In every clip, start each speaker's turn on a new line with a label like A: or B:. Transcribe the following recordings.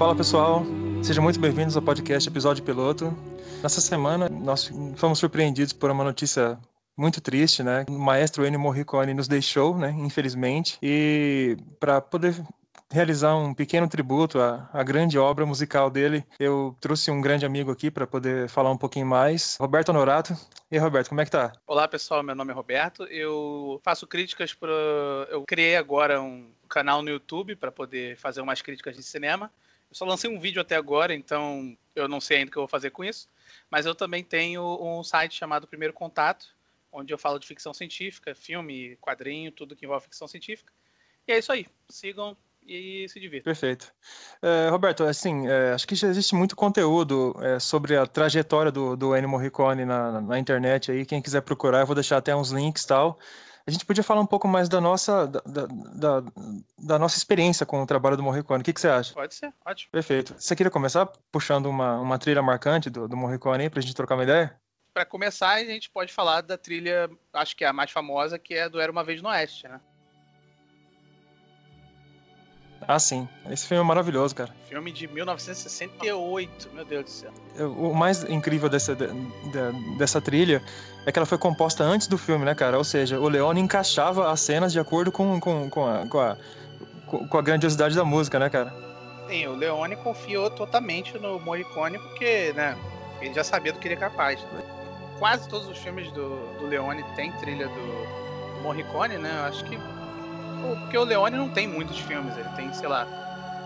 A: Fala pessoal, sejam muito bem-vindos ao podcast Episódio Piloto. Nessa semana nós fomos surpreendidos por uma notícia muito triste, né? O maestro Ennio Morricone nos deixou, né? Infelizmente. E para poder realizar um pequeno tributo à, à, grande obra musical dele. Eu trouxe um grande amigo aqui para poder falar um pouquinho mais, Roberto Honorato. E aí, Roberto, como é que tá?
B: Olá, pessoal, meu nome é Roberto. Eu faço críticas para eu criei agora um canal no YouTube para poder fazer umas críticas de cinema. Eu só lancei um vídeo até agora, então eu não sei ainda o que eu vou fazer com isso. Mas eu também tenho um site chamado Primeiro Contato, onde eu falo de ficção científica, filme, quadrinho, tudo que envolve ficção científica. E é isso aí. Sigam, e se divirta.
A: Perfeito. É, Roberto, assim, é, acho que já existe muito conteúdo é, sobre a trajetória do, do Ennio Morricone na, na, internet aí. Quem quiser procurar, eu vou deixar até uns links e tal. A gente podia falar um pouco mais da nossa, da, da, da nossa experiência com o trabalho do Morricone. O que, que você acha?
B: Pode ser, ótimo.
A: Perfeito. Você queria começar puxando uma, uma trilha marcante do, do Morricone aí, pra gente trocar uma ideia?
B: Para começar, a gente pode falar da trilha, acho que é a mais famosa, que é do Era Uma Vez no Oeste, né?
A: Ah, sim. Esse filme é maravilhoso, cara.
B: Filme de 1968, meu Deus do céu.
A: O mais incrível dessa, dessa trilha é que ela foi composta antes do filme, né, cara? Ou seja, o Leone encaixava as cenas de acordo com, com, com, a, com, a, com a grandiosidade da música, né, cara?
B: Sim, o Leone confiou totalmente no Morricone porque, né, ele já sabia do que ele é capaz. Quase todos os filmes do, do Leone têm trilha do Morricone, né? Eu acho que porque o Leone não tem muitos filmes, ele tem, sei lá,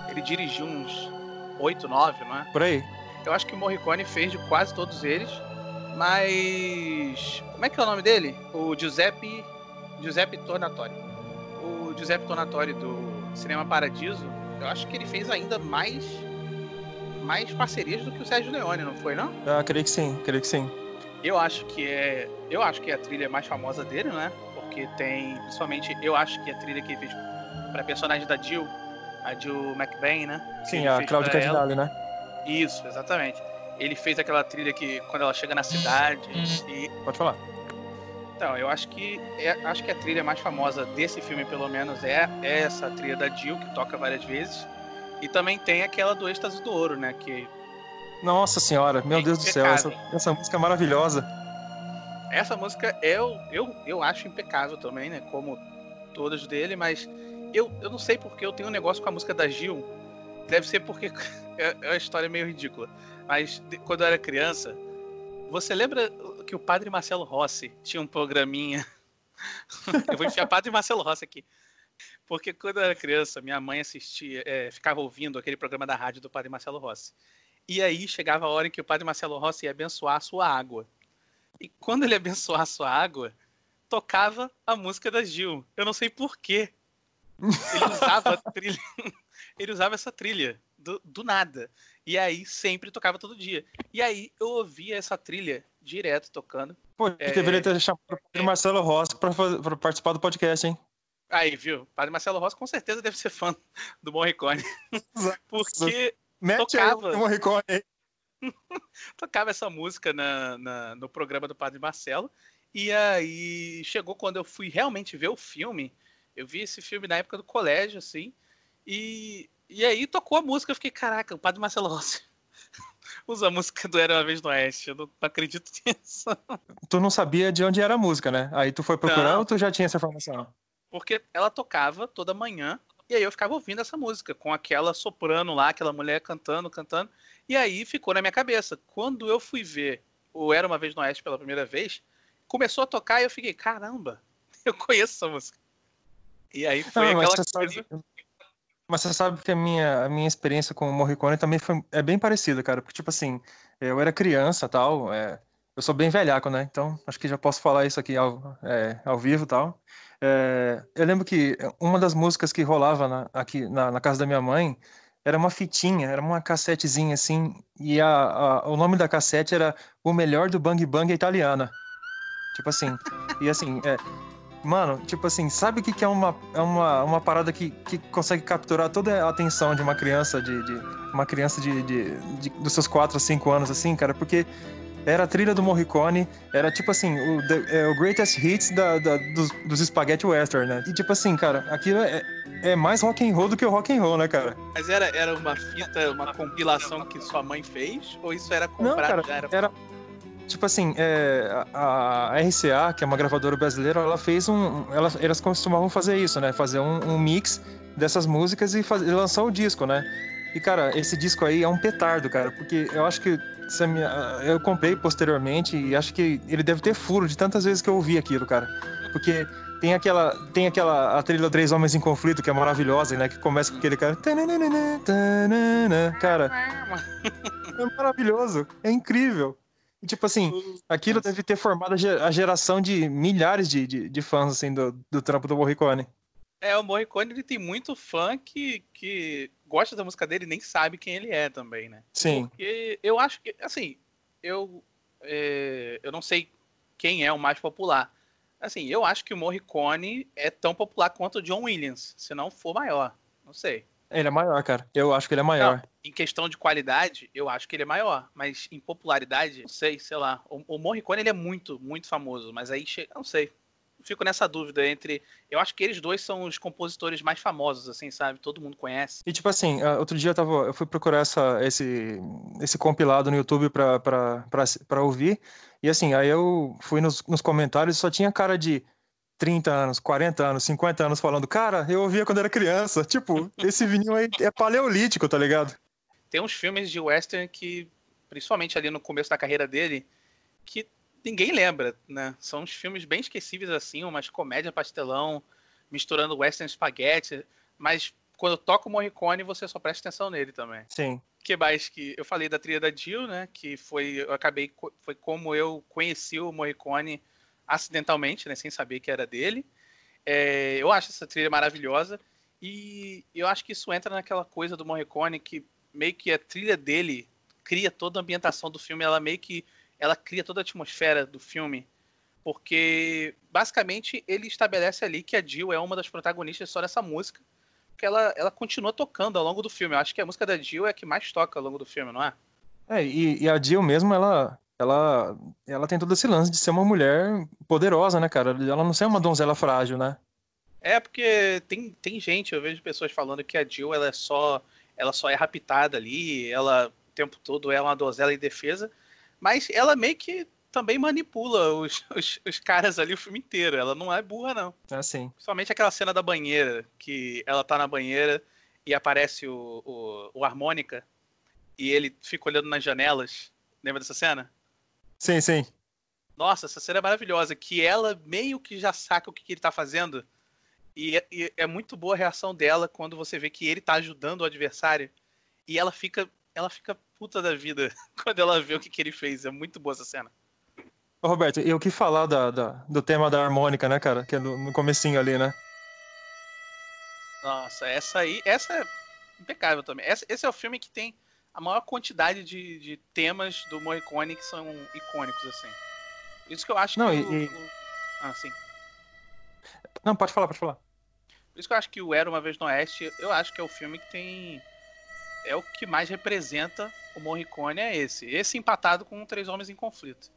B: ele dirigiu uns 8, 9, não é?
A: Por aí.
B: Eu acho que o Morricone fez de quase todos eles, mas. Como é que é o nome dele? O Giuseppe. Giuseppe Tornatori. O Giuseppe Tornatori do Cinema Paradiso, eu acho que ele fez ainda mais. mais parcerias do que o Sérgio Leone, não foi, não?
A: Ah, creio que sim, creio que sim.
B: Eu acho que é. Eu acho que é a trilha mais famosa dele, né? Porque tem, principalmente, eu acho que a trilha que ele fez pra personagem da Jill, a Jill McBain, né?
A: Sim, a Claudia Cardinale, né?
B: Isso, exatamente. Ele fez aquela trilha que quando ela chega na cidade e...
A: Pode falar.
B: Então, eu acho que é, acho que a trilha mais famosa desse filme, pelo menos, é, é essa trilha da Jill, que toca várias vezes. E também tem aquela do êxtase do ouro, né? Que.
A: Nossa senhora, meu é Deus do céu, essa, essa música é maravilhosa.
B: Essa música eu, eu, eu acho impecável também, né? Como todas dele, mas eu, eu não sei porque eu tenho um negócio com a música da Gil. Deve ser porque é, é uma história meio ridícula. Mas quando eu era criança, você lembra que o padre Marcelo Rossi tinha um programinha? eu vou enfiar padre Marcelo Rossi aqui. Porque quando eu era criança, minha mãe assistia, é, ficava ouvindo aquele programa da rádio do padre Marcelo Rossi. E aí chegava a hora em que o padre Marcelo Rossi ia abençoar a sua água. E quando ele abençoava a sua água, tocava a música da Gil. Eu não sei porquê. Ele usava a trilha. Ele usava essa trilha do, do nada. E aí sempre tocava todo dia. E aí eu ouvia essa trilha direto tocando.
A: Pô, é... deveria ter chamado o Padre Marcelo Rossi pra, participar do podcast, hein?
B: Aí, viu? Padre Marcelo Rossi com certeza deve ser fã do Morricone. Porque
A: Mete tocava... aí o Morricone.
B: tocava essa música na, na, no programa do Padre Marcelo. E aí chegou quando eu fui realmente ver o filme. Eu vi esse filme na época do colégio, assim. E, e aí tocou a música. Eu fiquei, caraca, o Padre Marcelo Rossi usa a música do Era uma Vez no Oeste. Eu não, acredito nisso.
A: Tu não sabia de onde era a música, né? Aí tu foi procurar não, ou tu já tinha essa informação?
B: Porque ela tocava toda manhã. E aí eu ficava ouvindo essa música, com aquela soprano lá, aquela mulher cantando, cantando. E aí ficou na minha cabeça. Quando eu fui ver o Era Uma Vez no Oeste pela primeira vez, começou a tocar e eu fiquei, caramba, eu conheço essa música. E aí foi Não, aquela coisa... Sabe,
A: mas você sabe que a minha, a minha experiência com o Morricone também foi, é bem parecida, cara. Porque, tipo assim, eu era criança tal, é, eu sou bem velhaco, né? Então, acho que já posso falar isso aqui ao, é, ao vivo tal. É, eu lembro que uma das músicas que rolava na, aqui na, na casa da minha mãe era uma fitinha, era uma cassetezinha assim, e a, a, o nome da cassete era O Melhor do Bang Bang Italiana. Tipo assim, e assim, é, mano, tipo assim, sabe o que, que é uma, é uma, uma parada que, que consegue capturar toda a atenção de uma criança, de, de uma criança de, de, de, dos seus 4 ou 5 anos, assim, cara, porque era a trilha do Morricone, era tipo assim, o, the, é, o greatest hits da, da, dos, dos spaghetti western, né? E tipo assim, cara, aquilo é, é mais rock and roll do que o rock and roll, né, cara?
B: Mas era, era uma fita, uma compilação que sua mãe fez? Ou isso era comprado?
A: Não, cara,
B: já era...
A: era... Tipo assim, é, a, a RCA, que é uma gravadora brasileira, ela fez um. Ela, elas costumavam fazer isso, né? Fazer um, um mix dessas músicas e, fazer, e lançar o disco, né? E, cara, esse disco aí é um petardo, cara, porque eu acho que minha, eu comprei posteriormente e acho que ele deve ter furo de tantas vezes que eu ouvi aquilo, cara. Porque tem aquela, tem aquela a trilha Três Homens em Conflito, que é maravilhosa, né? Que começa com aquele cara. Cara, é maravilhoso, é incrível. E, tipo assim, aquilo deve ter formado a geração de milhares de, de, de fãs, assim, do, do trampo do Morricone.
B: É, o Morricone ele tem muito fã que, que gosta da música dele e nem sabe quem ele é também, né?
A: Sim.
B: Porque eu acho que, assim, eu, é, eu não sei quem é o mais popular. Assim, eu acho que o Morricone é tão popular quanto o John Williams, se não for maior. Não sei.
A: Ele é maior, cara. Eu acho que ele é maior. Não,
B: em questão de qualidade, eu acho que ele é maior. Mas em popularidade, não sei, sei lá. O, o Morricone ele é muito, muito famoso. Mas aí, chega, não sei fico nessa dúvida entre. Eu acho que eles dois são os compositores mais famosos, assim, sabe? Todo mundo conhece.
A: E tipo assim, ah, outro dia eu, tava, eu fui procurar essa, esse, esse compilado no YouTube pra, pra, pra, pra ouvir. E assim, aí eu fui nos, nos comentários e só tinha cara de 30 anos, 40 anos, 50 anos falando, cara, eu ouvia quando era criança. Tipo, esse vinil aí é paleolítico, tá ligado?
B: Tem uns filmes de western que, principalmente ali no começo da carreira dele, que ninguém lembra, né? São uns filmes bem esquecíveis assim, umas comédia pastelão, misturando western spaghetti, mas quando toca o Morricone, você só presta atenção nele também.
A: Sim.
B: Que mais que eu falei da trilha da Jill, né? Que foi eu acabei foi como eu conheci o Morricone acidentalmente, né? Sem saber que era dele. É, eu acho essa trilha maravilhosa e eu acho que isso entra naquela coisa do Morricone que meio que a trilha dele cria toda a ambientação do filme, ela meio que ela cria toda a atmosfera do filme, porque basicamente ele estabelece ali que a Jill é uma das protagonistas só dessa música, que ela, ela continua tocando ao longo do filme. Eu acho que a música da Jill é a que mais toca ao longo do filme, não é?
A: É, e, e a Jill mesmo, ela, ela, ela tem todo esse lance de ser uma mulher poderosa, né, cara? Ela não ser uma donzela frágil, né?
B: É, porque tem, tem gente, eu vejo pessoas falando que a Jill ela é só ela só é raptada ali, ela o tempo todo é uma donzela em defesa, mas ela meio que também manipula os, os, os, caras ali o filme inteiro. Ela não é burra, não.
A: É sim.
B: Somente aquela cena da banheira, que ela tá na banheira e aparece o, o, o harmônica e ele fica olhando nas janelas. Lembra dessa cena?
A: Sim, sim.
B: Nossa, essa cena é maravilhosa. Que ela meio que já saca o que, que ele tá fazendo. E, e, é muito boa a reação dela quando você vê que ele tá ajudando o adversário. E ela fica ela fica puta da vida quando ela vê o que, que ele fez. É muito boa essa cena.
A: Ô, Roberto, e o que falar da, da, do tema da harmônica, né, cara? Que é no, no comecinho ali, né?
B: Nossa, essa aí, essa é impecável também. Essa, esse é o filme que tem a maior quantidade de, de temas do Morricone que são icônicos, assim. Isso que eu acho
A: Não,
B: que
A: e,
B: o, o... Ah, sim.
A: Não, pode falar, pode falar.
B: Por isso que eu acho que o Era Uma Vez no Oeste, eu acho que é o filme que tem é o que mais representa o Morricone é esse. Esse empatado com Três Homens em Conflito.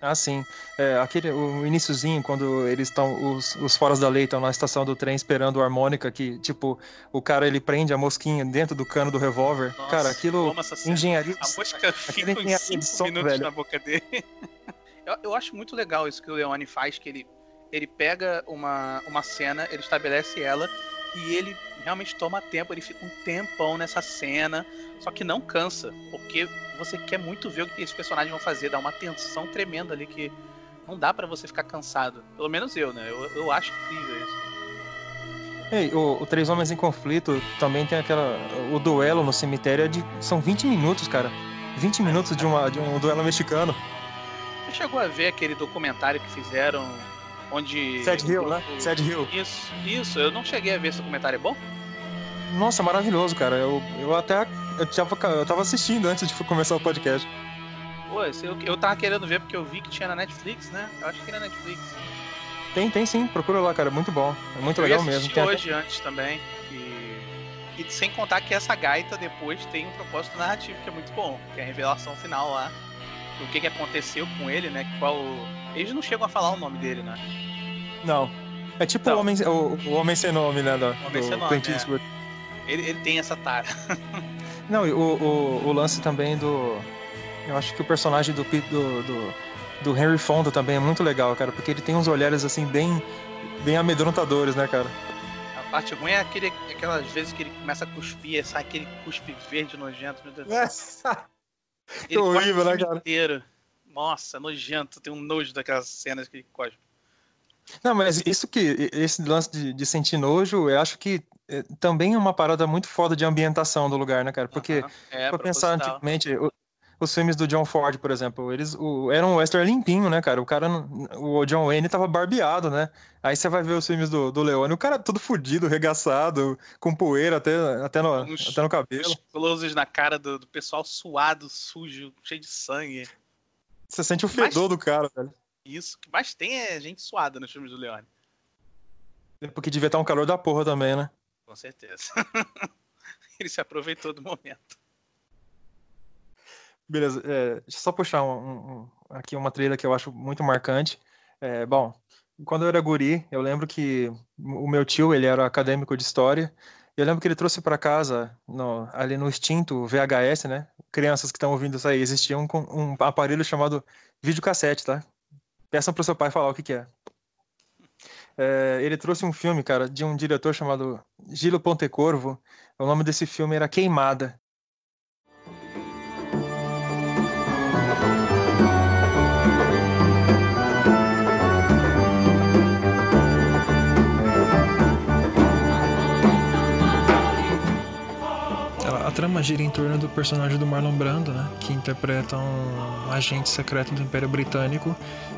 A: Ah, sim. É, aquele, o iníciozinho, quando eles estão, os, os foras da lei estão na estação do trem esperando a harmônica, que, tipo, o cara ele prende a mosquinha dentro do cano do revólver. Cara, aquilo. Engenharia.
B: A mosca fica uns 5 som, minutos velho. na boca dele. eu, eu acho muito legal isso que o Leone faz, que ele, ele pega uma, uma cena, ele estabelece ela e ele realmente toma tempo, ele fica um tempão nessa cena, só que não cansa, porque você quer muito ver o que esses personagens vão fazer, dá uma tensão tremenda ali que não dá para você ficar cansado. Pelo menos eu, né? Eu, eu acho incrível isso.
A: Ei, o, o, Três Homens em Conflito também tem aquela. O duelo no cemitério é de. São 20 minutos, cara. 20 minutos de, uma, de um duelo mexicano.
B: Você chegou a ver aquele documentário que fizeram onde.
A: Sad Hill, né? Sad Hill.
B: Isso, isso. Eu não cheguei a ver esse documentário, é bom?
A: Nossa, maravilhoso, cara. Eu, eu até. Eu tava, eu tava assistindo antes de começar o podcast.
B: Pô, eu, eu tava querendo ver porque eu vi que tinha na Netflix, né? Eu acho que era na Netflix.
A: Tem, tem sim, procura lá, cara. É muito bom. É muito
B: eu
A: legal mesmo.
B: Tem hoje até... antes também. E... e sem contar que essa gaita depois tem um propósito narrativo que é muito bom, que é a revelação final lá. Do que, que aconteceu com ele, né? Qual. Eles não chegam a falar o nome dele, né?
A: Não. É tipo então, o, homem, o, o Homem Sem Nome, né? Do,
B: homem do Sem Nome, Clint Eastwood. É. Ele, ele tem essa tara.
A: Não, e o, o, o lance também do. Eu acho que o personagem do, do, do, do Henry Fonda também é muito legal, cara, porque ele tem uns olhares assim bem, bem amedrontadores, né, cara?
B: A parte ruim é aquele, aquelas vezes que ele começa a cuspir, sai aquele cuspe verde nojento, meu Deus do céu.
A: ele horrível, né, cara?
B: Inteiro. Nossa, nojento, tem um nojo daquelas cenas que ele cospe.
A: Não, mas isso que, esse lance de, de sentir nojo, eu acho que também é uma parada muito foda de ambientação do lugar, né, cara? Porque, uhum. é, pra pensar antigamente, o, os filmes do John Ford, por exemplo, eles o, eram um western limpinho, né, cara? O cara, o John Wayne tava barbeado, né? Aí você vai ver os filmes do, do Leone, o cara todo fudido, regaçado, com poeira até, até, no, uns, até no cabelo. Os
B: closes na cara do, do pessoal suado, sujo, cheio de sangue.
A: Você sente o fedor do cara, velho.
B: Isso, o que mais tem é gente suada nos filmes do Leone.
A: É porque devia estar um calor da porra também, né?
B: Com certeza. Ele se aproveitou do momento.
A: Beleza, é, deixa eu só puxar um, um, aqui uma trilha que eu acho muito marcante. É, bom, quando eu era guri, eu lembro que o meu tio, ele era acadêmico de história, eu lembro que ele trouxe para casa, no, ali no extinto VHS, né? Crianças que estão ouvindo isso aí, existia um, um aparelho chamado videocassete, tá? Peçam pro seu pai falar o que, que é. É. Ele trouxe um filme, cara, de um diretor chamado Gilo Pontecorvo. O nome desse filme era Queimada. Trama gira em torno do personagem do Marlon Brando, né, que interpreta um agente secreto do Império Britânico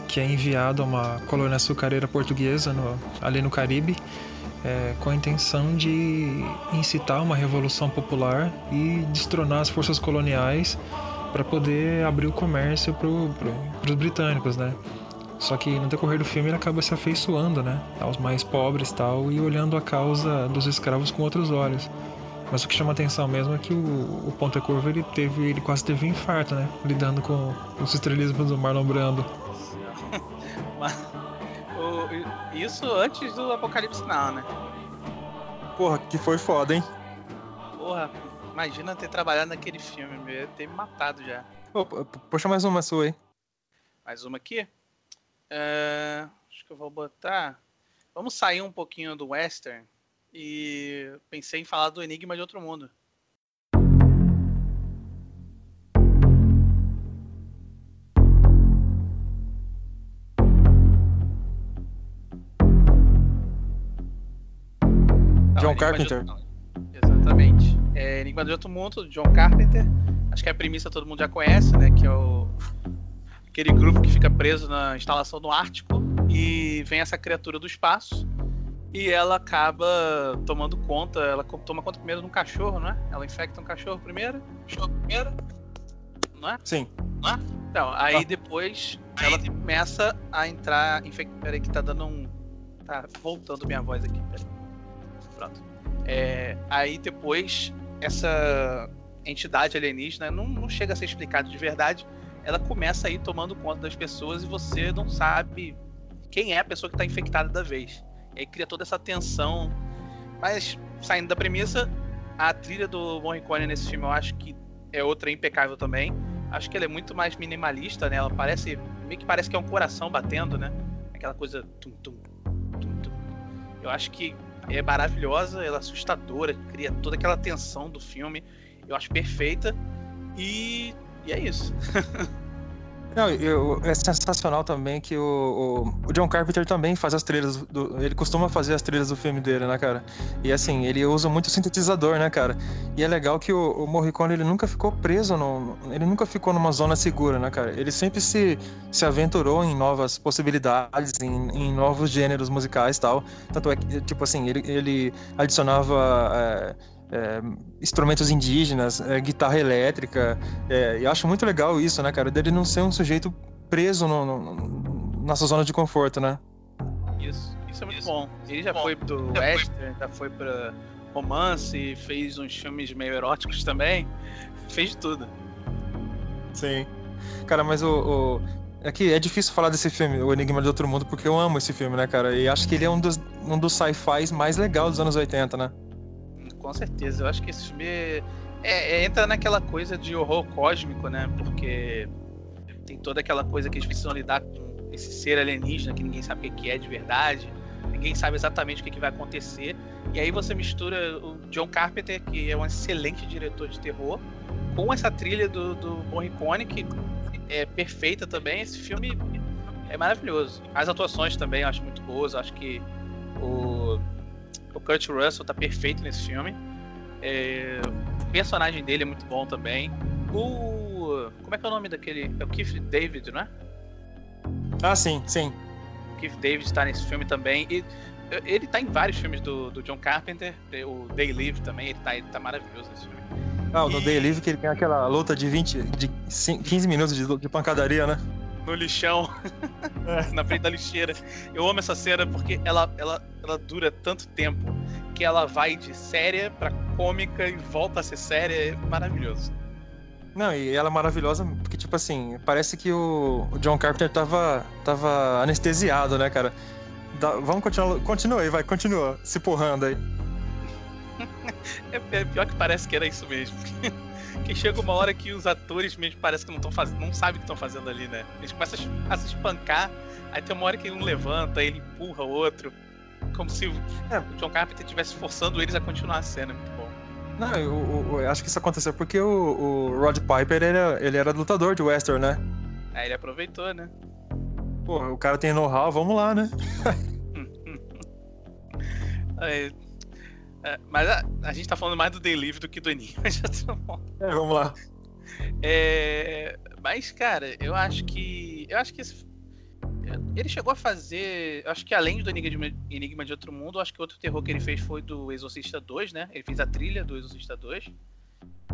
A: que é enviado a uma colônia açucareira portuguesa no, ali no Caribe é, com a intenção de incitar uma revolução popular e destronar as forças coloniais para poder abrir o comércio para pro, os britânicos, né? Só que no decorrer do filme ele acaba se afeiçoando, né, aos mais pobres tal e olhando a causa dos escravos com outros olhos. Mas o que chama atenção mesmo é que o, o Ponta Curva ele teve, ele quase teve um infarto, né? Lidando com os estrelismos do Marlon Brando.
B: Isso antes do Apocalipse Now, né?
A: Porra, que foi foda, hein?
B: Porra, imagina ter trabalhado naquele filme, meu, ter me matado já.
A: Pô, puxa mais uma sua aí.
B: Mais uma aqui? Uh, acho que eu vou botar. Vamos sair um pouquinho do western e pensei em falar do Enigma de Outro Mundo.
A: John Carpenter.
B: Exatamente. É Enigma de Outro Mundo, John Carpenter. Acho que a premissa todo mundo já conhece, né? Que é o... aquele grupo que fica preso na instalação no Ártico e vem essa criatura do espaço e ela acaba tomando conta, ela toma conta primeiro de um cachorro, não é? Ela infecta um cachorro primeiro, cachorro primeiro, não é?
A: Sim.
B: Não é? Então, aí ah. depois ela começa a entrar. Infect... Peraí, que tá dando um. Tá voltando minha voz aqui, peraí. Pronto. É... Aí depois, essa entidade alienígena não, não chega a ser explicado de verdade. Ela começa a ir tomando conta das pessoas e você não sabe quem é a pessoa que está infectada da vez. Aí cria toda essa tensão. Mas, saindo da premissa, a trilha do Morricone nesse filme eu acho que é outra impecável também. Acho que ela é muito mais minimalista, né? Ela parece. meio que parece que é um coração batendo, né? Aquela coisa. Tum, tum, tum, tum. Eu acho que é maravilhosa, ela é assustadora, cria toda aquela tensão do filme. Eu acho perfeita. E, e é isso.
A: Não, eu, é sensacional também que o, o, o, John Carpenter também faz as trilhas do, ele costuma fazer as trilhas do filme dele, né, cara? E assim, ele usa muito sintetizador, né, cara? E é legal que o, o Morricone ele nunca ficou preso no, ele nunca ficou numa zona segura, né, cara? Ele sempre se, se aventurou em novas possibilidades, em, em novos gêneros musicais, tal. Tanto é que tipo assim, ele, ele adicionava é, é, instrumentos indígenas, é, guitarra elétrica. É, eu acho muito legal isso, né, cara? Dele não ser um sujeito preso no, no, nessa zona de conforto, né?
B: Isso, isso é muito isso. bom. Ele já bom. foi do já western, já foi pra romance, fez uns filmes meio eróticos também. Fez de tudo.
A: Sim. Cara, mas o, o É que é difícil falar desse filme, O Enigma de Outro Mundo, porque eu amo esse filme, né, cara? E acho que ele é um dos, um dos sci-fis mais legais dos anos 80, né?
B: Com certeza. Eu acho que esse filme é, é, entra naquela coisa de horror cósmico, né? Porque tem toda aquela coisa que eles precisam lidar com esse ser alienígena que ninguém sabe o que é de verdade, ninguém sabe exatamente o que vai acontecer. E aí você mistura o John Carpenter, que é um excelente diretor de terror, com essa trilha do, do Morricone, que é perfeita também. Esse filme é maravilhoso. As atuações também eu acho muito boas. Eu acho que o, o Kurt Russell tá perfeito nesse filme. É, o personagem dele é muito bom também. O. Como é que é o nome daquele. É o Keith David, não é?
A: Ah, sim, sim.
B: O Keith David está nesse filme também. E ele tá em vários filmes do, do John Carpenter. O Day Live também, ele tá, ele tá maravilhoso nesse filme.
A: Ah, no e... Day Live que ele tem aquela luta de 20, de 15 minutos de, de pancadaria, né?
B: No lixão, é. na frente da lixeira. Eu amo essa cena porque ela, ela, ela dura tanto tempo que ela vai de séria pra cômica e volta a ser séria. É maravilhoso.
A: Não, e ela é maravilhosa porque, tipo assim, parece que o, o John Carpenter tava, tava anestesiado, né, cara? Da, vamos continuar. Continua aí, vai, continua se porrando aí.
B: É, é, pior que parece que era isso mesmo. que chega uma hora que os atores mesmo parece que não estão fazendo, não sabem o que estão fazendo ali, né? Eles começam a se espancar, aí tem uma hora que um levanta, ele empurra o outro, como se é. o John Carpenter estivesse forçando eles a continuar a cena, muito bom.
A: Não, eu, eu, acho que isso aconteceu porque o, o Rod Piper ele era, ele era lutador de western, né?
B: Aí ele aproveitou, né?
A: Pô, o cara tem know-how, vamos lá, né?
B: aí, é, mas a, a, gente tá falando mais do Delivery do que do Enigma
A: É, vamos lá.
B: É, mas, cara, eu acho que. Eu acho que esse, ele chegou a fazer. Eu acho que além do Enigma de, Enigma de Outro Mundo, acho que outro terror que ele fez foi do Exorcista 2, né? Ele fez a trilha do Exorcista 2.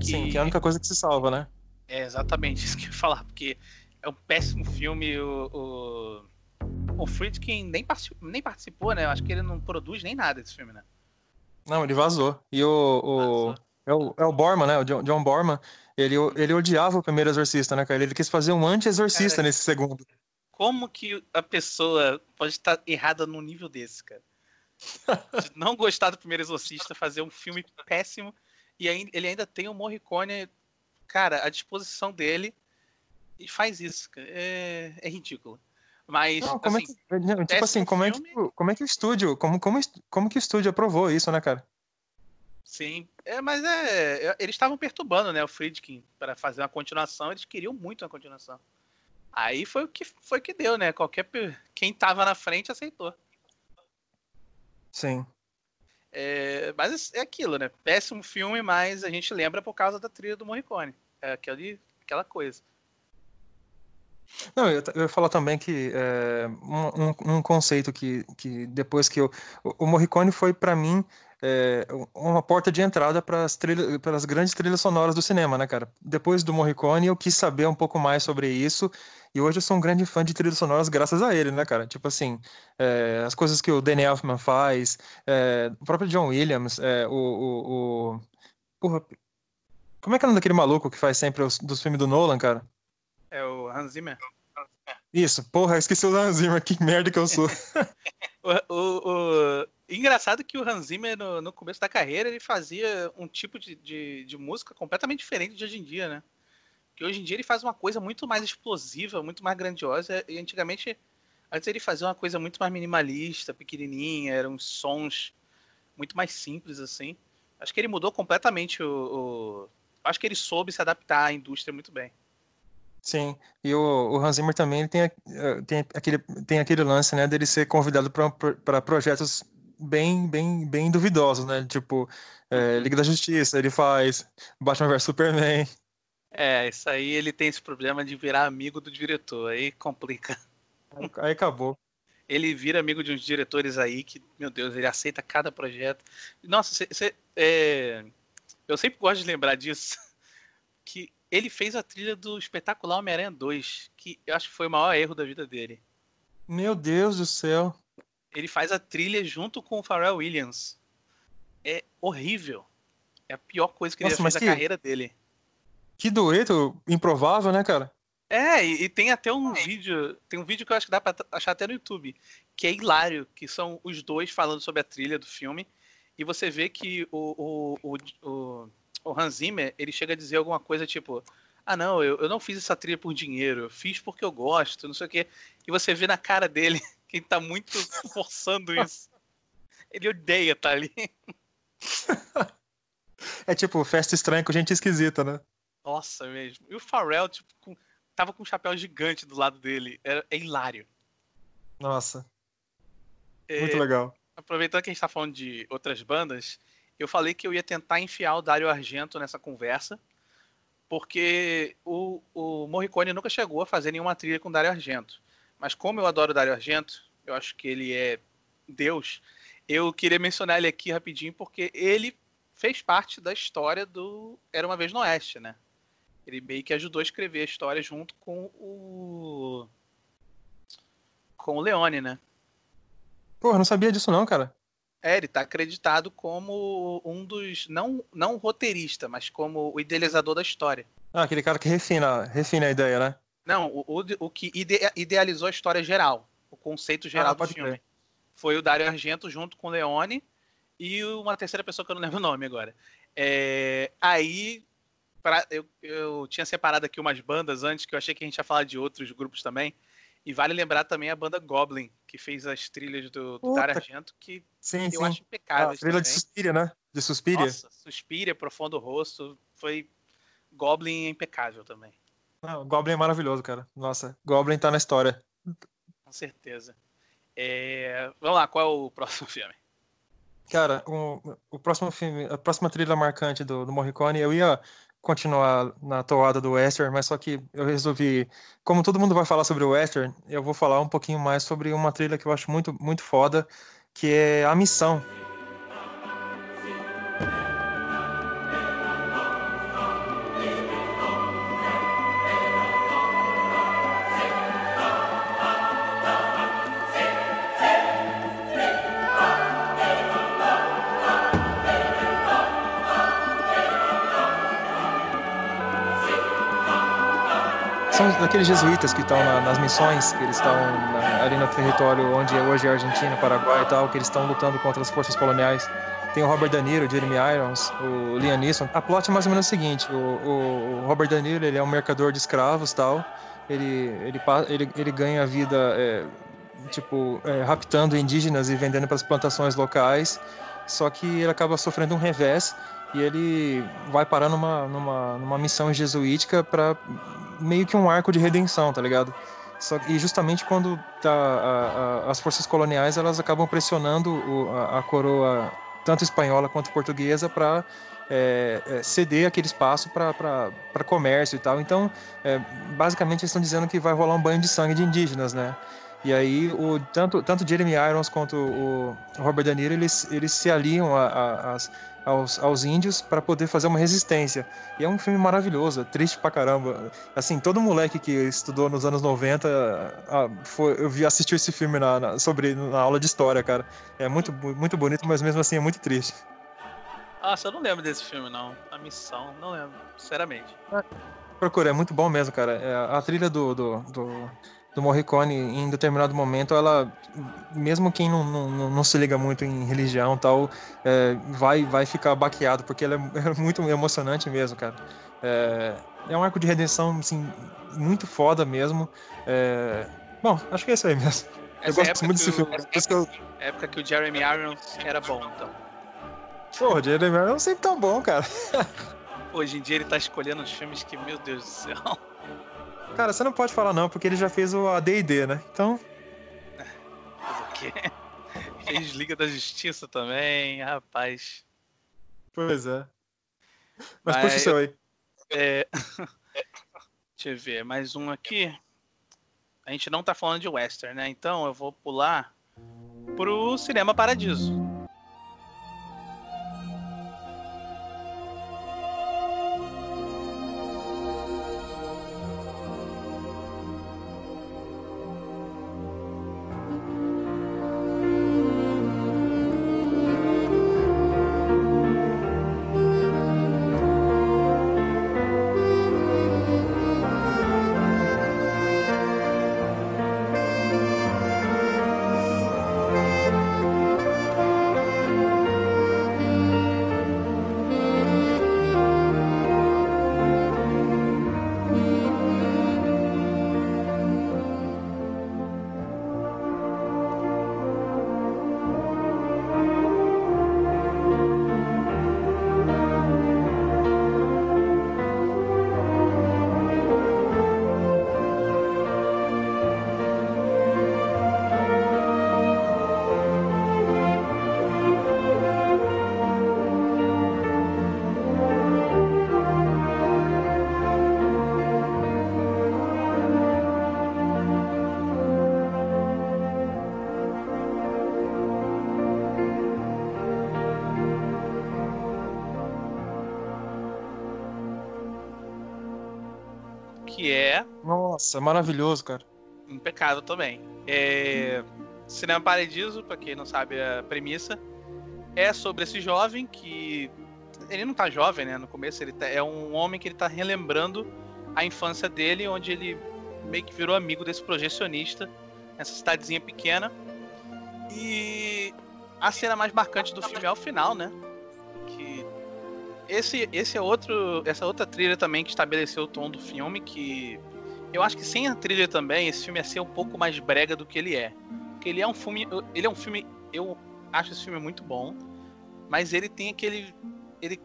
A: Que... Sim, que é a única coisa que se salva, né?
B: É exatamente isso que eu ia falar, porque é um péssimo filme. O, o, o Friedkin nem, participou, nem participou, né? Eu acho que ele não produz nem nada desse filme, né?
A: Não, ele vazou. E o. o... É o, é o Borman, né? O John, John Borman. Ele, ele odiava o primeiro exorcista, né, cara? Ele quis fazer um anti-exorcista nesse segundo.
B: Como que a pessoa pode estar errada num nível desse, cara? De não gostar do primeiro exorcista, fazer um filme péssimo. E aí, ele ainda tem o Morricone, cara, à disposição dele. E faz isso, cara. É, é ridículo. Mas, não,
A: como assim, é que, não, tipo assim, como é que, como é que o estúdio, como, como, como que o estúdio aprovou isso, né, cara?
B: Sim, é, mas é, é eles estavam perturbando, né, o Friedkin para fazer uma continuação, eles queriam muito uma continuação. Aí foi o que foi que deu, né? Qualquer quem tava na frente aceitou.
A: Sim.
B: É, mas é aquilo, né? Péssimo filme, mas a gente lembra por causa da trilha do Morricone. É aquele, aquela coisa.
A: Não, eu, eu falar também que é, um, um, conceito que, que depois que eu. O, Morricone foi, para mim, é, uma porta de entrada para as grandes trilhas sonoras do cinema, né, cara? Depois do Morricone, eu quis saber um pouco mais sobre isso. E hoje eu sou um grande fã de trilhas sonoras graças a ele, né, cara? Tipo assim, é, as coisas que o Danny Elfman faz, o próprio John Williams, o, o, o, Porra, como é que é o nome daquele maluco que faz sempre os dos filmes do Nolan, cara?
B: É o Hans Zimmer.
A: Isso, porra, esqueci o Hans Zimmer, que merda que eu sou.
B: o, o, o, Engraçado que o Hans Zimmer, no, no, começo da carreira, ele fazia um tipo de, de, de, música completamente diferente de hoje em dia, né? Que hoje em dia ele faz uma coisa muito mais explosiva, muito mais grandiosa, e antigamente, antes ele fazia uma coisa muito mais minimalista, pequenininha, eram sons muito mais simples, assim. Acho que ele mudou completamente o, o... Acho que ele soube se adaptar à indústria muito bem.
A: Sim, e o, o Hans Zimmer também tem, eh, tem, aquele, tem aquele lance, né, dele ser convidado para projetos bem, bem, bem duvidosos, né? Tipo, é, Liga da Justiça, ele faz Batman vs Superman.
B: É, isso aí ele tem esse problema de virar amigo do diretor, aí complica.
A: Aí, aí acabou.
B: Ele vira amigo de uns diretores aí que, meu Deus, ele aceita cada projeto. Nossa, cê, cê, é... eu sempre gosto de lembrar disso, que ele fez a trilha do espetacular Homem-Aranha 2, que eu acho que foi o maior erro da vida dele.
A: Meu Deus do céu.
B: Ele faz a trilha junto com o Pharrell Williams. É horrível. É a pior coisa que Nossa, ele fez na que... carreira dele.
A: Que dueto improvável, né, cara?
B: É, e, e, tem até um vídeo, tem um vídeo que eu acho que dá pra achar até no YouTube, que é hilário, que são os dois falando sobre a trilha do filme, e você vê que o, o, o, o Hans Zimmer, ele chega a dizer alguma coisa tipo, ah não, eu, eu não fiz essa trilha por dinheiro, eu fiz porque eu gosto, não sei o quê, e você vê na cara dele que ele tá muito forçando isso. Ele odeia estar tá ali.
A: É tipo festa estranha com gente esquisita, né?
B: Nossa, mesmo. E o Pharrell, tipo, com, tava com um chapéu gigante do lado dele. É, é hilário.
A: Nossa. É, Muito legal.
B: Aproveitando que a gente tá falando de outras bandas, eu falei que eu ia tentar enfiar o Dario Argento nessa conversa, porque o, o Morricone nunca chegou a fazer nenhuma trilha com o Dario Argento. Mas como eu adoro o Dario Argento, eu acho que ele é Deus, eu queria mencionar ele aqui rapidinho, porque ele fez parte da história do Era Uma Vez no Oeste, né? Ele meio que ajudou a escrever a história junto com o. com o Leone, né?
A: Porra, não sabia disso não, cara.
B: É, ele tá acreditado como um dos. Não, não roteirista, mas como o idealizador da história.
A: Ah, aquele cara que refina, refina a ideia, né?
B: Não, o, o, o que ide, idealizou a história geral, o conceito geral ah, do filme. Crer. Foi o Dario Argento junto com o Leone e uma terceira pessoa que eu não lembro o nome agora. É, aí pra, eu, eu tinha separado aqui umas bandas antes, que eu achei que a gente ia falar de outros grupos também. E vale lembrar também a banda Goblin, que fez as trilhas do, do Argento, que
A: sim, eu
B: sim. acho impecável.
A: A trilha de Suspiria, né? De Suspiria. Nossa,
B: Suspiria, Profundo Rosto, foi... Goblin é impecável também.
A: Não, Goblin é maravilhoso, cara. Nossa, Goblin tá na história.
B: Com certeza. É... Vamos lá, qual é o próximo filme?
A: Cara, o, o próximo filme, a próxima trilha marcante do, do Morricone, eu ia continuar na toada do western, mas só que eu resolvi, como todo mundo vai falar sobre o western, eu vou falar um pouquinho mais sobre uma trilha que eu acho muito muito foda, que é A Missão, daqueles jesuítas que estão na, nas missões, que eles estão ali no território onde hoje é Argentina, Paraguai e tal, que eles estão lutando contra as forças coloniais. Tem o Robert De Niro, o Jeremy Irons, o Liam Neeson. A plot é mais ou menos o seguinte: o, o, o Robert De Niro ele é um mercador de escravos tal. Ele, ele, ele, ele ganha a vida é, tipo é, raptando indígenas e vendendo para as plantações locais. Só que ele acaba sofrendo um revés e ele vai parar numa, numa, numa missão jesuítica para meio que um arco de redenção, tá ligado? Só, e justamente quando tá, a, a, as forças coloniais elas acabam pressionando o, a, a, coroa tanto espanhola quanto portuguesa para é, é, ceder aquele espaço para comércio e tal. Então, é, basicamente, eles estão dizendo que vai rolar um banho de sangue de indígenas, né? E aí, o, tanto, tanto Jeremy Irons quanto o Robert De Niro, eles, eles se aliam às aos, aos índios para poder fazer uma resistência. E é um filme maravilhoso, triste pra caramba. Assim, todo moleque que estudou nos anos 90 ah, foi, eu vi, assistiu esse filme na, na, sobre, na aula de história, cara. É muito, muito bonito, mas mesmo assim é muito triste.
B: Nossa, eu não lembro desse filme, não. A Missão, não lembro, sinceramente.
A: Procura, é muito bom mesmo, cara. É, a trilha do, do, do do Morricone em determinado momento, ela, mesmo quem não, não, não se liga muito em religião tal, é, vai, vai ficar baqueado, porque ela é, é muito emocionante mesmo, cara. É, é, um arco de redenção, assim, muito foda mesmo. É, bom, acho que é isso aí mesmo.
B: Essa eu gosto muito desse filme. Essa época, eu... época que o Jeremy Irons era bom, então.
A: Pô, o Jeremy Irons é sempre tão bom, cara.
B: Hoje em dia ele tá escolhendo os filmes que, meu Deus do céu.
A: Cara, você não pode falar não, porque ele já fez o AD&D, né? Então...
B: o quê? Fez Liga da Justiça também, rapaz.
A: Pois é. Mas, Mas puxa o seu aí.
B: É... Deixa eu ver, mais um aqui. A gente não tá falando de western, né? Então eu vou pular pro Cinema Paradiso.
A: Nossa, maravilhoso, cara.
B: Impecável também. É... Cinema Paradiso, pra quem não sabe a premissa, é sobre esse jovem que. Ele não tá jovem, né? No começo, ele tá... é um homem que ele tá relembrando a infância dele, onde ele meio que virou amigo desse projecionista nessa cidadezinha pequena. E a cena mais marcante do filme é o final, né? Que esse, esse é outro, essa outra trilha também que estabeleceu o tom do filme, que eu acho que sem a trilha também esse filme ia ser um pouco mais brega do que ele é. Porque ele é um filme, ele é um filme, eu acho esse filme muito bom, mas ele tem aquele ele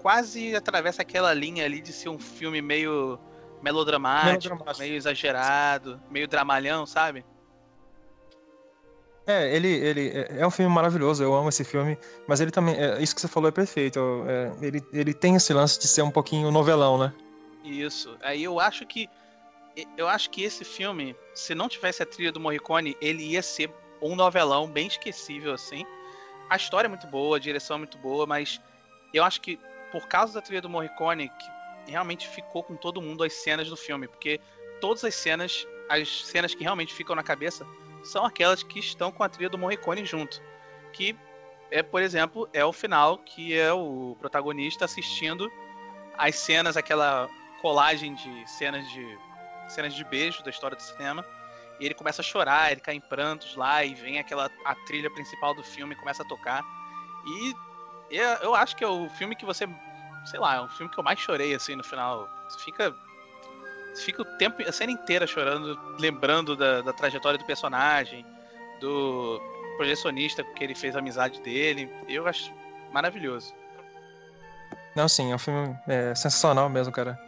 B: quase atravessa aquela linha ali de ser um filme meio melodramático, melodramático. meio exagerado, meio dramalhão, sabe?
A: É, ele, ele é, é um filme maravilhoso, eu amo esse filme, mas ele também, é, isso que você falou é perfeito, é, ele, ele tem esse lance de ser um pouquinho novelão, né?
B: Isso, aí eu acho que, eu acho que esse filme, se não tivesse a trilha do Morricone, ele ia ser um novelão bem esquecível, assim. A história é muito boa, a direção é muito boa, mas eu acho que por causa da trilha do Morricone, que realmente ficou com todo mundo as cenas do filme, porque todas as cenas, as cenas que realmente ficam na cabeça, são aquelas que estão com a trilha do Morricone junto. Que é, por exemplo, é o final que é o protagonista assistindo as cenas, aquela colagem de cenas de cenas de beijo da história do cinema. E ele começa a chorar, ele cai em prantos lá e vem aquela a trilha principal do filme começa a tocar. E eu, eu acho que é o filme que você, sei lá, é o filme que eu mais chorei assim no final. Você fica você fica o tempo, a cena inteira chorando, lembrando da, da trajetória do personagem, do projecionista que ele fez a amizade dele. Eu acho maravilhoso.
A: Não, sim, é um filme é, sensacional mesmo, cara.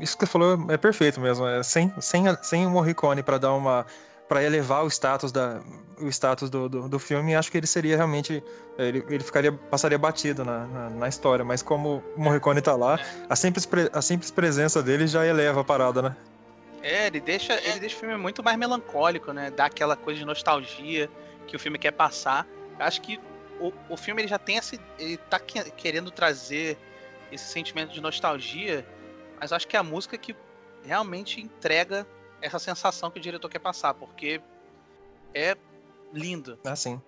A: Isso que você falou é perfeito mesmo. É, sem, sem, sem o Morricone para dar uma para elevar o status da o status do, do, do, filme acho que ele seria realmente ele, ele ficaria passaria batido na, na, na, história mas como o Morricone tá lá a simples, a simples presença dele já eleva a parada né
B: é ele deixa ele deixa o filme muito mais melancólico né dá aquela coisa de nostalgia que o filme quer passar acho que o, o filme ele já tem esse ele tá querendo trazer esse sentimento de nostalgia mas acho que é a música que realmente entrega essa sensação que o diretor quer passar, porque é lindo.
A: Ah, sim.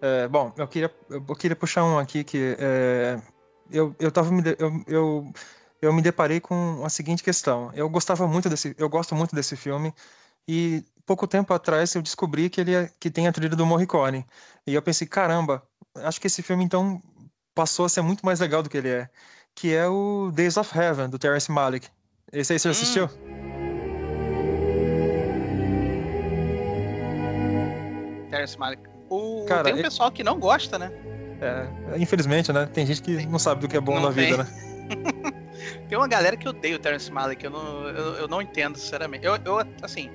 A: É, bom, eu queria, eu queria puxar um aqui que é, eu, eu, tava me, eu, eu, eu me deparei com a seguinte questão. Eu gostava muito desse, eu gosto muito desse filme e pouco tempo atrás eu descobri que ele é, que tem a trilha do Morricone e eu pensei, caramba, acho que esse filme então passou a ser muito mais legal do que ele é, que é o Days of Heaven do Terrence Malick. Esse aí você hum. assistiu?
B: Terrence Malick. O, Cara, tem um ele... pessoal que não gosta, né?
A: É, infelizmente, né? Tem gente que não sabe do que é bom não na tem. vida, né?
B: tem uma galera que odeia o Terrence Malick, eu não, eu, eu não entendo, sinceramente. Eu, eu, assim,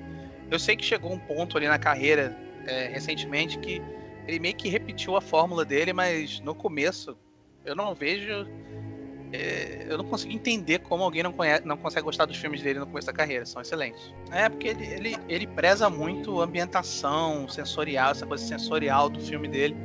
B: eu sei que chegou um ponto ali na carreira, é, recentemente, que ele meio que repetiu a fórmula dele, mas no começo eu não vejo é, eu não consigo entender como alguém não, conhece, não consegue gostar dos filmes dele no começo da carreira. São excelentes. É, porque ele, ele, ele preza muito a ambientação sensorial, essa coisa sensorial do filme dele.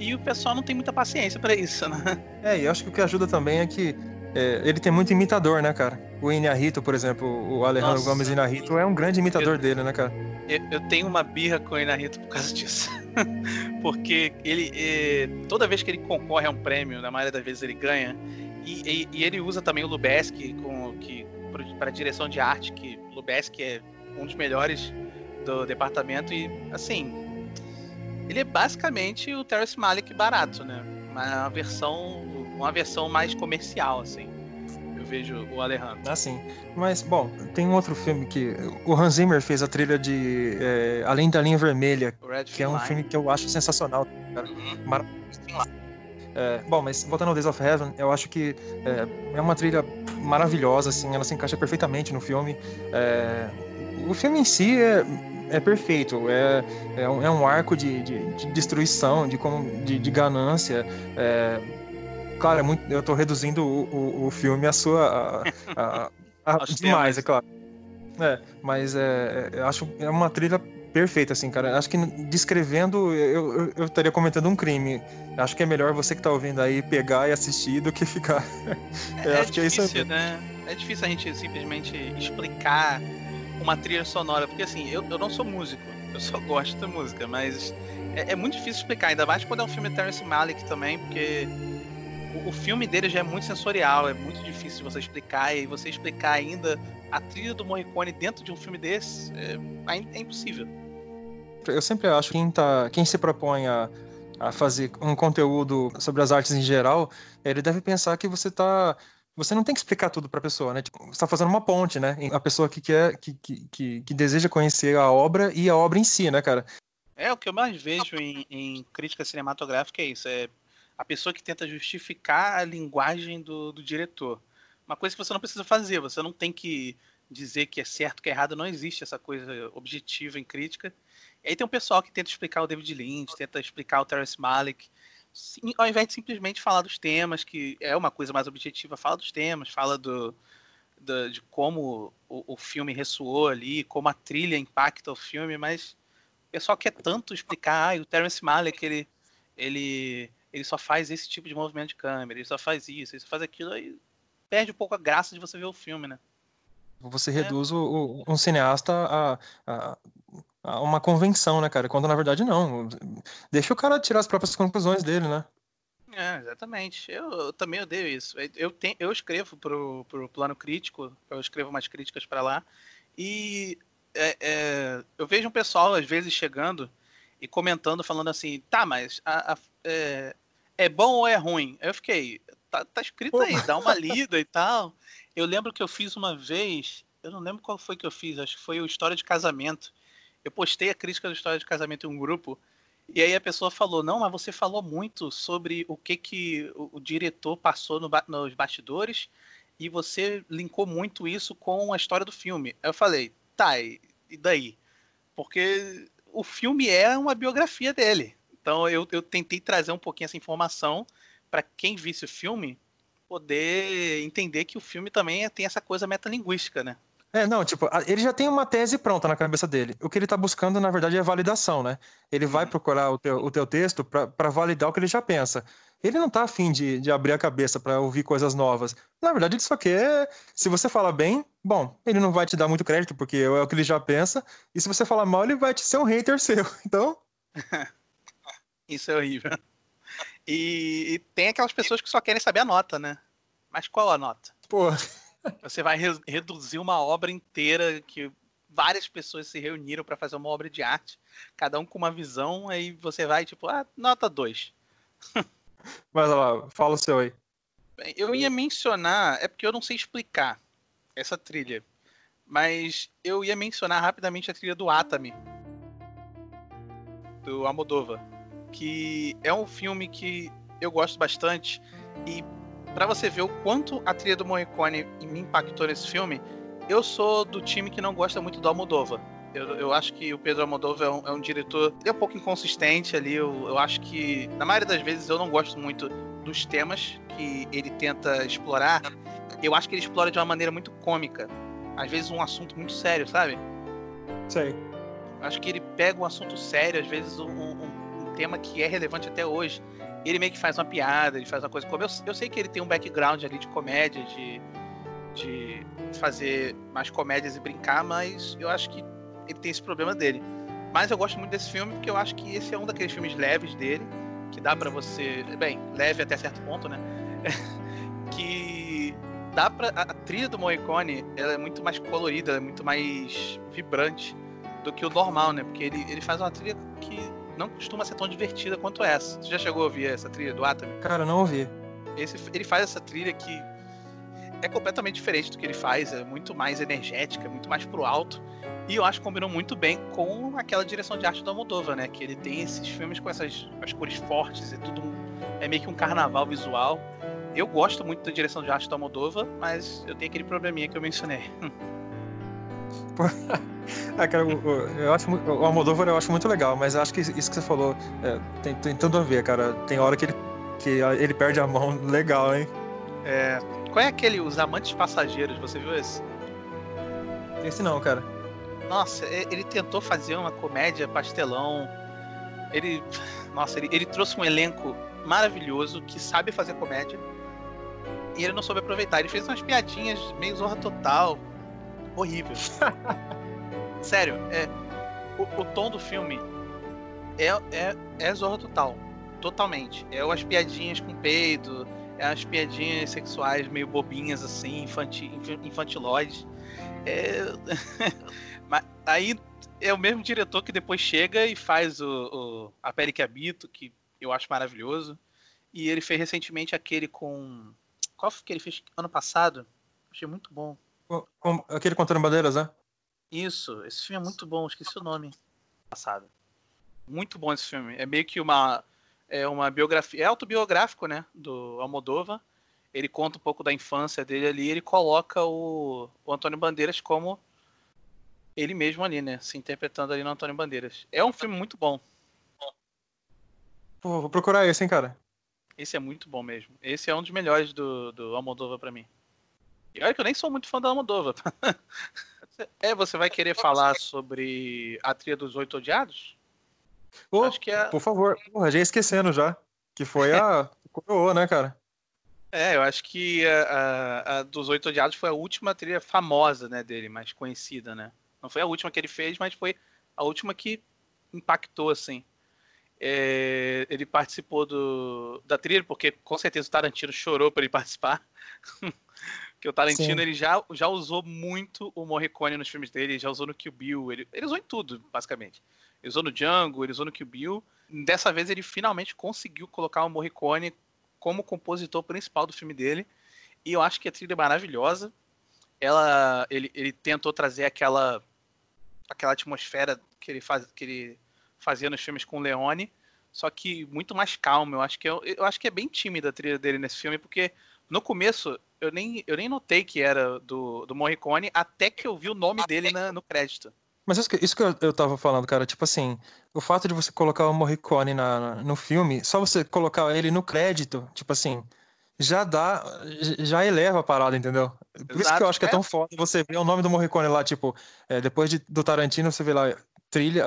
B: E o pessoal não tem muita paciência para isso, né?
A: É, e eu acho que o que ajuda também é que é, ele tem muito imitador, né, cara? O Inarito, por exemplo, o Alejandro Nossa, Gomes Inarito é um grande imitador eu, dele, né, cara?
B: Eu, eu, tenho uma birra com o Inarito por causa disso. Porque ele, é, toda vez que ele concorre a um prêmio, na maioria das vezes ele ganha, e, e, e ele usa também o Lubeski com, que, para direção de arte, que Lubeski é um dos melhores do departamento. E, assim, ele é basicamente o Terrence Malick barato, né? Uma versão, uma versão mais comercial, assim. Eu vejo o Alejandro.
A: Ah, sim. Mas, bom, tem um outro filme que. O Hans Zimmer fez a trilha de é, Além da Linha Vermelha, que é um filme que eu acho sensacional, cara. Uhum. Maravilhoso. É, bom, mas voltando ao Days of Heaven, eu acho que é, é, uma trilha maravilhosa, assim, ela se encaixa perfeitamente no filme. É, o filme em si é, é perfeito, é, é, um, é um arco de, de, de, destruição, de, de, de ganância. É, claro, é muito, eu estou reduzindo o, o, o, filme a sua. A, a, a, demais, é claro. É, mas é, eu acho é uma trilha perfeita, assim, cara. Acho que descrevendo, eu, eu, eu, estaria cometendo um crime. Acho que é melhor você que tá ouvindo aí pegar e assistir do que ficar.
B: É, é, é difícil, é né? É difícil a gente simplesmente explicar uma trilha sonora, porque assim, eu, eu não sou músico, eu só gosto da música, mas é, é muito difícil explicar, ainda mais quando é um filme Terrence Malick também, porque o, o, filme dele já é muito sensorial, é muito difícil de você explicar, e você explicar ainda a trilha do Morricone dentro de um filme desse é, é impossível.
A: Eu sempre acho que quem, tá, quem se propõe a, a fazer um conteúdo sobre as artes em geral, ele deve pensar que você está você não tem que explicar tudo para a pessoa, né? Tipo, você está fazendo uma ponte, né? A pessoa que quer, que, que, que, deseja conhecer a obra e a obra em si, né, cara?
B: É, o que eu mais vejo em, em crítica cinematográfica é isso, é a pessoa que tenta justificar a linguagem do, do diretor. Uma coisa que você não precisa fazer, você não tem que dizer que é certo, que é errado, não existe essa coisa objetiva em crítica. E aí tem um pessoal que tenta explicar o David Lynch, tenta explicar o Terrence Malick, ao invés de simplesmente falar dos temas, que é uma coisa mais objetiva, fala dos temas, fala do, do de como o, o, filme ressoou ali, como a trilha impacta o filme, mas o pessoal quer tanto explicar, ah, o Terence Malick, ele, ele, ele só faz esse tipo de movimento de câmera, ele só faz isso, ele só faz aquilo, aí perde um pouco a graça de você ver o filme, né?
A: Você é. reduz o, o, um cineasta a, a, uma convenção, né, cara? Quando na verdade não. Deixa o cara tirar as próprias conclusões dele, né?
B: É, exatamente. Eu, eu também odeio isso. Eu, tenho, eu escrevo pro, pro plano crítico, eu escrevo umas críticas para lá, e é, é, eu vejo um pessoal, às vezes, chegando e comentando, falando assim, tá, mas a, a, é, é bom ou é ruim? Eu fiquei, tá, tá escrito aí, dá uma lida e tal. Eu lembro que eu fiz uma vez, eu não lembro qual foi que eu fiz, acho que foi o História de Casamento. Eu postei a crítica do História de Casamento em um grupo, e aí a pessoa falou, não, mas você falou muito sobre o que, que o, diretor passou no, nos bastidores, e você linkou muito isso com a história do filme. Aí eu falei, tá, e, e daí? Porque o filme é uma biografia dele. Então eu, eu tentei trazer um pouquinho essa informação para quem visse o filme poder entender que o filme também tem essa coisa metalinguística, né?
A: É, não, tipo, ele já tem uma tese pronta na cabeça dele. O que ele tá buscando, na verdade, é validação, né? Ele vai uhum. procurar o teu, o teu texto para validar o que ele já pensa. Ele não tá afim de, de abrir a cabeça para ouvir coisas novas. Na verdade, ele só quer. Se você fala bem, bom, ele não vai te dar muito crédito, porque é o que ele já pensa. E se você falar mal, ele vai te ser um hater seu. Então.
B: Isso é horrível. E, e, tem aquelas pessoas que só querem saber a nota, né? Mas qual a nota?
A: Pô.
B: Você vai re reduzir uma obra inteira que várias pessoas se reuniram para fazer uma obra de arte, cada um com uma visão, aí você vai tipo, ah, nota 2.
A: Mas lá, fala o seu aí.
B: Eu ia mencionar, é porque eu não sei explicar essa trilha, mas eu ia mencionar rapidamente a trilha do Atami, do Amodova que é um filme que eu gosto bastante e para você ver o quanto a trilha do Morricone me impactou nesse filme, eu sou do time que não gosta muito do Almodóvar. Eu, eu acho que o Pedro Almodóvar é um, é um diretor é um pouco inconsistente ali. Eu, eu acho que, na maioria das vezes, eu não gosto muito dos temas que ele tenta explorar. Eu acho que ele explora de uma maneira muito cômica. Às vezes, um assunto muito sério, sabe?
A: Sei.
B: Acho que ele pega um assunto sério, às vezes um, um tema que é relevante até hoje. Ele meio que faz uma piada, ele faz uma coisa como. Eu, eu sei que ele tem um background ali de comédia, de, de fazer mais comédias e brincar, mas eu acho que ele tem esse problema dele. Mas eu gosto muito desse filme porque eu acho que esse é um daqueles filmes leves dele, que dá para você. Bem, leve até certo ponto, né? que dá pra. A trilha do Morricone ela é muito mais colorida, é muito mais vibrante do que o normal, né? Porque ele, ele faz uma trilha que não costuma ser tão divertida quanto essa. Você já chegou a ouvir essa trilha do Atami?
A: Cara, não ouvi.
B: Esse, ele faz essa trilha que é completamente diferente do que ele faz, é muito mais energética, muito mais pro alto. E eu acho que combinou muito bem com aquela direção de arte do Almodóvar, né? Que ele tem esses filmes com essas as cores fortes e tudo. É meio que um carnaval visual. Eu gosto muito da direção de arte do Almodóvar, mas eu tenho aquele probleminha que eu mencionei.
A: ah, cara, eu acho o Almodóvar eu acho muito legal, mas acho que isso que você falou é, tem, tem tudo a ver, cara. Tem hora que ele, que ele perde a mão legal, hein?
B: É. Qual é aquele Os Amantes Passageiros? Você viu esse?
A: Esse não, cara.
B: nossa, ele tentou fazer uma comédia pastelão. Ele, nossa, ele, ele trouxe um elenco maravilhoso que sabe fazer comédia. E ele não soube aproveitar. Ele fez umas piadinhas meio zorra total. Horrível. Sério, é, o, o, tom do filme é, é, é zorra total. Totalmente. É as piadinhas com peito, é as piadinhas sexuais meio bobinhas assim, infantil, infantilóides. É... Mas aí é o mesmo diretor que depois chega e faz o, o A Pele que Habito, que eu acho maravilhoso. E ele fez recentemente aquele com. Qual foi que ele fez ano passado? Achei muito bom.
A: Com, aquele contando bandeiras, né?
B: Isso, esse filme é muito bom, esqueci o nome. Passado. Muito bom esse filme. É meio que uma. É uma biografia. É autobiográfico, né? Do Almodova. Ele conta um pouco da infância dele ali. Ele coloca o, o Antônio Bandeiras como ele mesmo ali, né? Se interpretando ali no Antônio Bandeiras. É um filme muito bom.
A: Pô, vou procurar esse, hein, cara.
B: Esse é muito bom mesmo. Esse é um dos melhores do, do Almodova para mim. E olha que eu nem sou muito fã da Almodova. é, você vai querer falar sobre a trilha dos Oito Odiados?
A: Oh, Acho que é... Por favor. Porra, já esquecendo já. Que foi a coroa, né, cara?
B: É, eu acho que a, a, a, dos Oito Odiados foi a última trilha famosa, né, dele, mais conhecida, né? Não foi a última que ele fez, mas foi a última que impactou, assim. É, ele participou do, da trilha, porque com certeza o Tarantino chorou para ele participar. que o Tarantino ele já, já usou muito o Morricone nos filmes dele, ele já usou no Kill Bill, ele, ele usou em tudo, basicamente. Ele usou no Django, ele usou no Kill Bill. Dessa vez ele finalmente conseguiu colocar o Morricone como compositor principal do filme dele. E eu acho que a trilha é maravilhosa. Ela, ele, ele tentou trazer aquela aquela atmosfera que ele, faz, que ele fazia nos filmes com o Leone, só que muito mais calmo. Eu acho que, eu, eu acho que é bem tímida a trilha dele nesse filme, porque no começo eu nem, eu nem notei que era do, do Morricone até que eu vi o nome dele na, no crédito.
A: Mas isso que, isso que eu, eu tava falando, cara, tipo assim, o fato de você colocar o Morricone na, no filme, só você colocar ele no crédito, tipo assim, já dá, já eleva a parada, entendeu? Por Exato, isso que eu acho que é, é tão foda você ver o nome do Morricone lá, tipo, é, depois de, do Tarantino, você vê lá, trilha,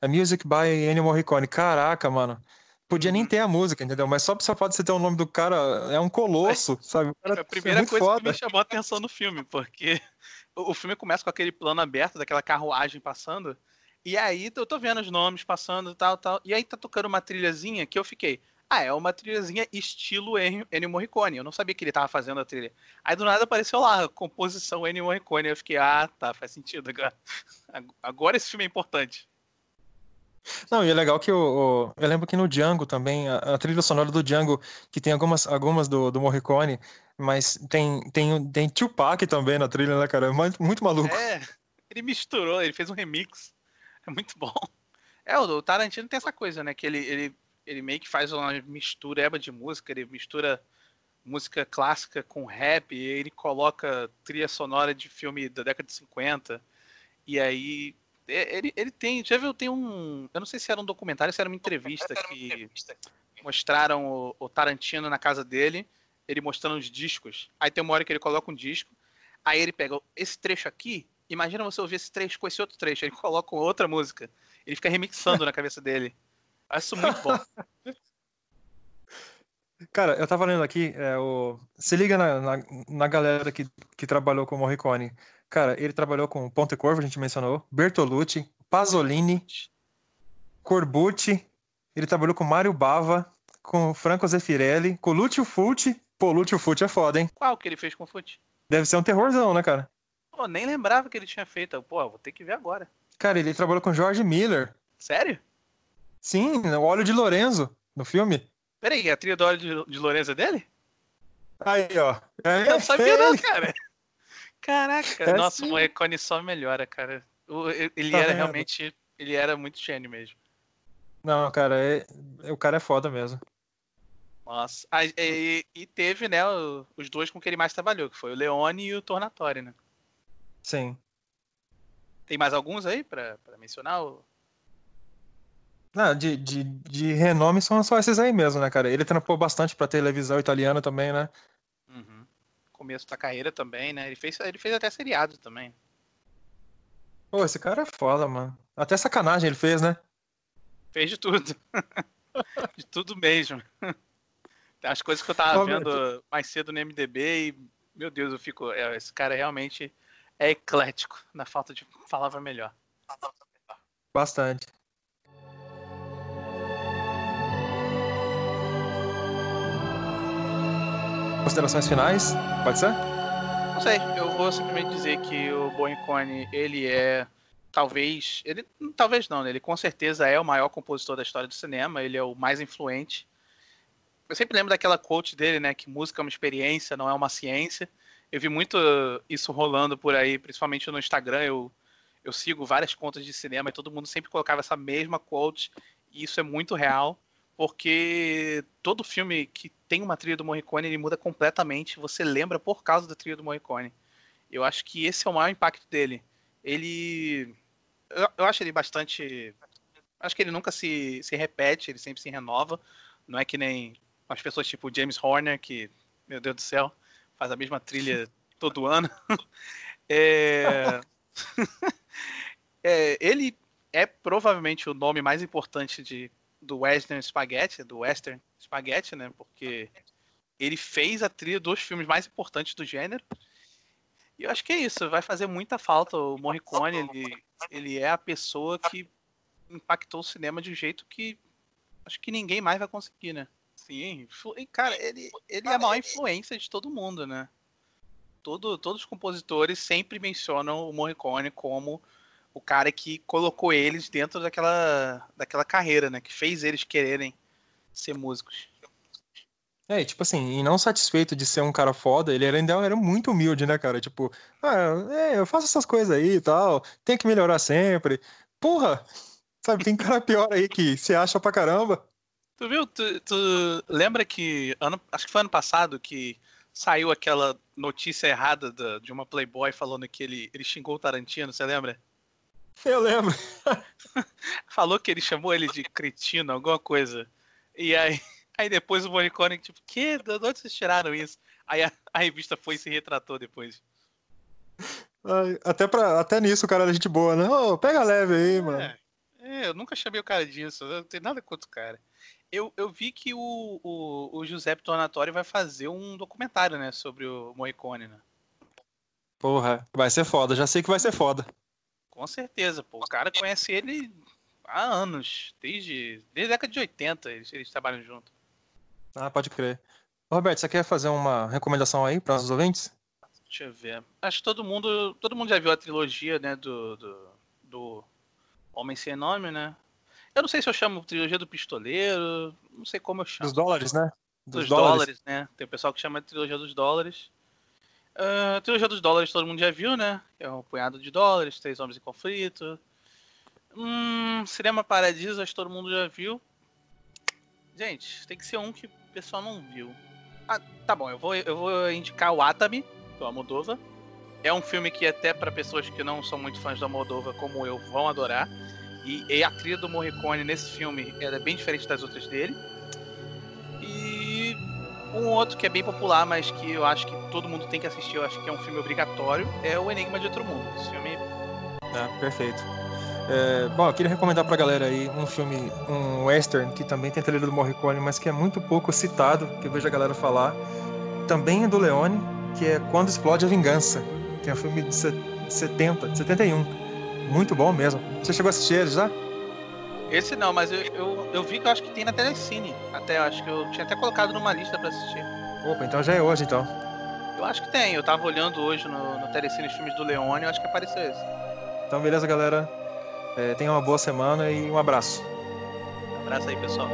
A: a Music by Ennio Morricone. Caraca, mano. Podia nem ter a música, entendeu? Mas só só pode você ter o nome do cara, é um colosso, sabe?
B: é a primeira é coisa foda. que me chamou a atenção no filme, porque o filme começa com aquele plano aberto daquela carruagem passando, e aí eu tô vendo os nomes passando tal, tal, e aí tá tocando uma trilhazinha que eu fiquei, ah, é uma trilhazinha estilo Ennio Morricone. Eu não sabia que ele tava fazendo a trilha. Aí do nada apareceu lá, composição Ennio Morricone. Eu fiquei, ah, tá, faz sentido agora. Agora esse filme é importante.
A: Não, e é legal que o, o, eu lembro que no Django também, a, a, trilha sonora do Django, que tem algumas, algumas do, do Morricone, mas tem, tem, tem Tupac também na trilha, né, cara? É muito, muito maluco.
B: É, ele misturou, ele fez um remix. É muito bom. É, o Tarantino tem essa coisa, né? Que ele, ele ele meio que faz uma mistura de música, ele mistura música clássica com rap, ele coloca trilha sonora de filme da década de 50. E aí ele, ele tem, já viu, tem um, eu não sei se era um documentário, se era uma entrevista que mostraram o, o Tarantino na casa dele, ele mostrando os discos. Aí tem uma hora que ele coloca um disco, aí ele pega esse trecho aqui, imagina você ouvir esse trecho com esse outro trecho, ele coloca outra música. Ele fica remixando na cabeça dele. Acho muito bom.
A: Cara, eu tava lendo aqui, é, o... se liga na, na, na, galera que, que trabalhou com o Morricone. Cara, ele trabalhou com Ponte Corvo, a gente mencionou, Bertolucci, Pasolini, Corbucci, ele trabalhou com Mário Bava, com Franco Zeffirelli, com Lúcio Fulci. Pô, Lúcio Fulci é foda, hein?
B: Qual que ele fez com o Fulci?
A: Deve ser um terrorzão, né, cara?
B: Pô, nem lembrava que ele tinha feito. Pô, vou ter que ver agora.
A: Cara, ele trabalhou com George Miller.
B: Sério?
A: Sim, o óleo de Lorenzo, no filme.
B: Peraí, a trilha do óleo de, Lorenzo é dele?
A: Aí, ó. É,
B: eu não sabia não, cara. Caraca, é nossa, sim. o Morricone só melhora, cara. ele tá era vendo? realmente, ele era muito gênio mesmo.
A: Não, cara, é, o cara é foda mesmo.
B: Nossa, ah, e, e, teve, né, os dois com que ele mais trabalhou, que foi o Leone e o Tornatório, né?
A: Sim.
B: Tem mais alguns aí pra, pra mencionar?
A: Não, de, de, de renome são só esses aí mesmo, né, cara? Ele trampou bastante pra televisão italiana também, né?
B: Começo da carreira também, né? Ele fez, ele fez até seriado também.
A: Pô, esse cara é foda, mano. Até sacanagem ele fez, né?
B: Fez de tudo. de tudo mesmo. As coisas que eu tava vendo mais cedo no MDB e, meu Deus, eu fico. É, esse cara realmente é eclético, na falta de palavra melhor.
A: Bastante. Considerações finais? Pode ser?
B: Não sei, eu vou simplesmente dizer que o Bonicone, ele é talvez, ele talvez não, né? ele com certeza é o maior compositor da história do cinema, ele é o mais influente. Eu sempre lembro daquela quote dele, né, que música é uma experiência, não é uma ciência. Eu vi muito isso rolando por aí, principalmente no Instagram, eu eu sigo várias contas de cinema e todo mundo sempre colocava essa mesma quote, e isso é muito real porque todo filme que tem uma trilha do Morricone ele muda completamente. Você lembra por causa da trilha do Morricone. Eu acho que esse é o maior impacto dele. Ele, eu, eu acho ele bastante, acho que ele nunca se, se repete, ele sempre se renova. Não é que nem as pessoas tipo James Horner que, meu Deus do céu, faz a mesma trilha todo ano. é... é, ele é provavelmente o nome mais importante de do Western Spaghetti, do Western Spaghetti, né? Porque ele fez a trilha dos filmes mais importantes do gênero. E eu acho que é isso, vai fazer muita falta. O Morricone, ele, ele é a pessoa que impactou o cinema de um jeito que acho que ninguém mais vai conseguir, né? Sim, cara, ele, ele é a maior influência de todo mundo, né? Todo, todos os compositores sempre mencionam o Morricone como o cara que colocou eles dentro daquela, daquela carreira, né? Que fez eles quererem ser músicos.
A: É, e tipo assim, e não satisfeito de ser um cara foda, ele ainda era muito humilde, né, cara? Tipo, ah, é, eu faço essas coisas aí e tal, tem que melhorar sempre. Porra! Sabe, tem cara pior aí que se acha pra caramba.
B: Tu viu? Tu, tu lembra que, ano, acho que foi ano passado, que saiu aquela notícia errada da, de uma Playboy falando que ele, ele xingou o Tarantino, você lembra?
A: Eu lembro.
B: Falou que ele chamou ele de cretino, alguma coisa. E aí, aí depois o Morricone, tipo, que? De onde vocês tiraram isso? Aí a, a revista foi e se retratou depois.
A: Até, pra, até nisso o cara é gente boa, né? Oh, pega leve aí,
B: é,
A: mano.
B: É, eu nunca chamei o cara disso, não tenho nada contra o cara. Eu, eu vi que o, o, o Giuseppe Tornatório vai fazer um documentário, né, sobre o Morricone, né?
A: Porra, vai ser foda, já sei que vai ser foda.
B: Com certeza, pô. O cara conhece ele há anos, desde, desde a década de 80 eles, eles trabalham junto.
A: Ah, pode crer. Roberto, você quer fazer uma recomendação aí para os ouvintes?
B: Deixa eu ver. Acho que todo mundo, todo mundo já viu a trilogia, né, do, do, do Homem Sem Nome, né? Eu não sei se eu chamo trilogia do Pistoleiro, não sei como eu chamo.
A: Dos dólares, né?
B: Dos, dos dólares. dólares. né? Tem o pessoal que chama de trilogia dos dólares. Uh, trilogia dos dólares todo mundo já viu, né? É um punhado de dólares, três homens em conflito. Hum, Cinema Paradiso, acho que todo mundo já viu. Gente, tem que ser um que o pessoal não viu. Ah, tá bom, eu vou, eu vou indicar o Atami, do Almodova. É um filme que até para pessoas que não são muito fãs da Moldova, como eu, vão adorar. E, e a trilha do Morricone nesse filme é bem diferente das outras dele. Um outro que é bem popular, mas que eu acho que todo mundo tem que assistir, eu acho que é um filme obrigatório, é O Enigma de Outro Mundo. Esse filme.
A: É, perfeito. É, bom, eu queria recomendar pra galera aí um filme, um western, que também tem trilha do Morricone, mas que é muito pouco citado, que eu vejo a galera falar. Também é do Leone, que é Quando Explode a Vingança, que é um filme de 70, de 71. Muito bom mesmo. Você chegou a assistir ele já?
B: Esse não, mas eu, eu, eu, vi que eu acho que tem na Telecine. Até, acho que eu tinha até colocado numa lista pra assistir.
A: Opa, então já é hoje, então.
B: Eu acho que tem. Eu tava olhando hoje no, no Telecine os filmes do Leone, eu acho que apareceu esse.
A: Então, beleza, galera. É, tenha uma boa semana e um abraço.
B: Um abraço aí, pessoal.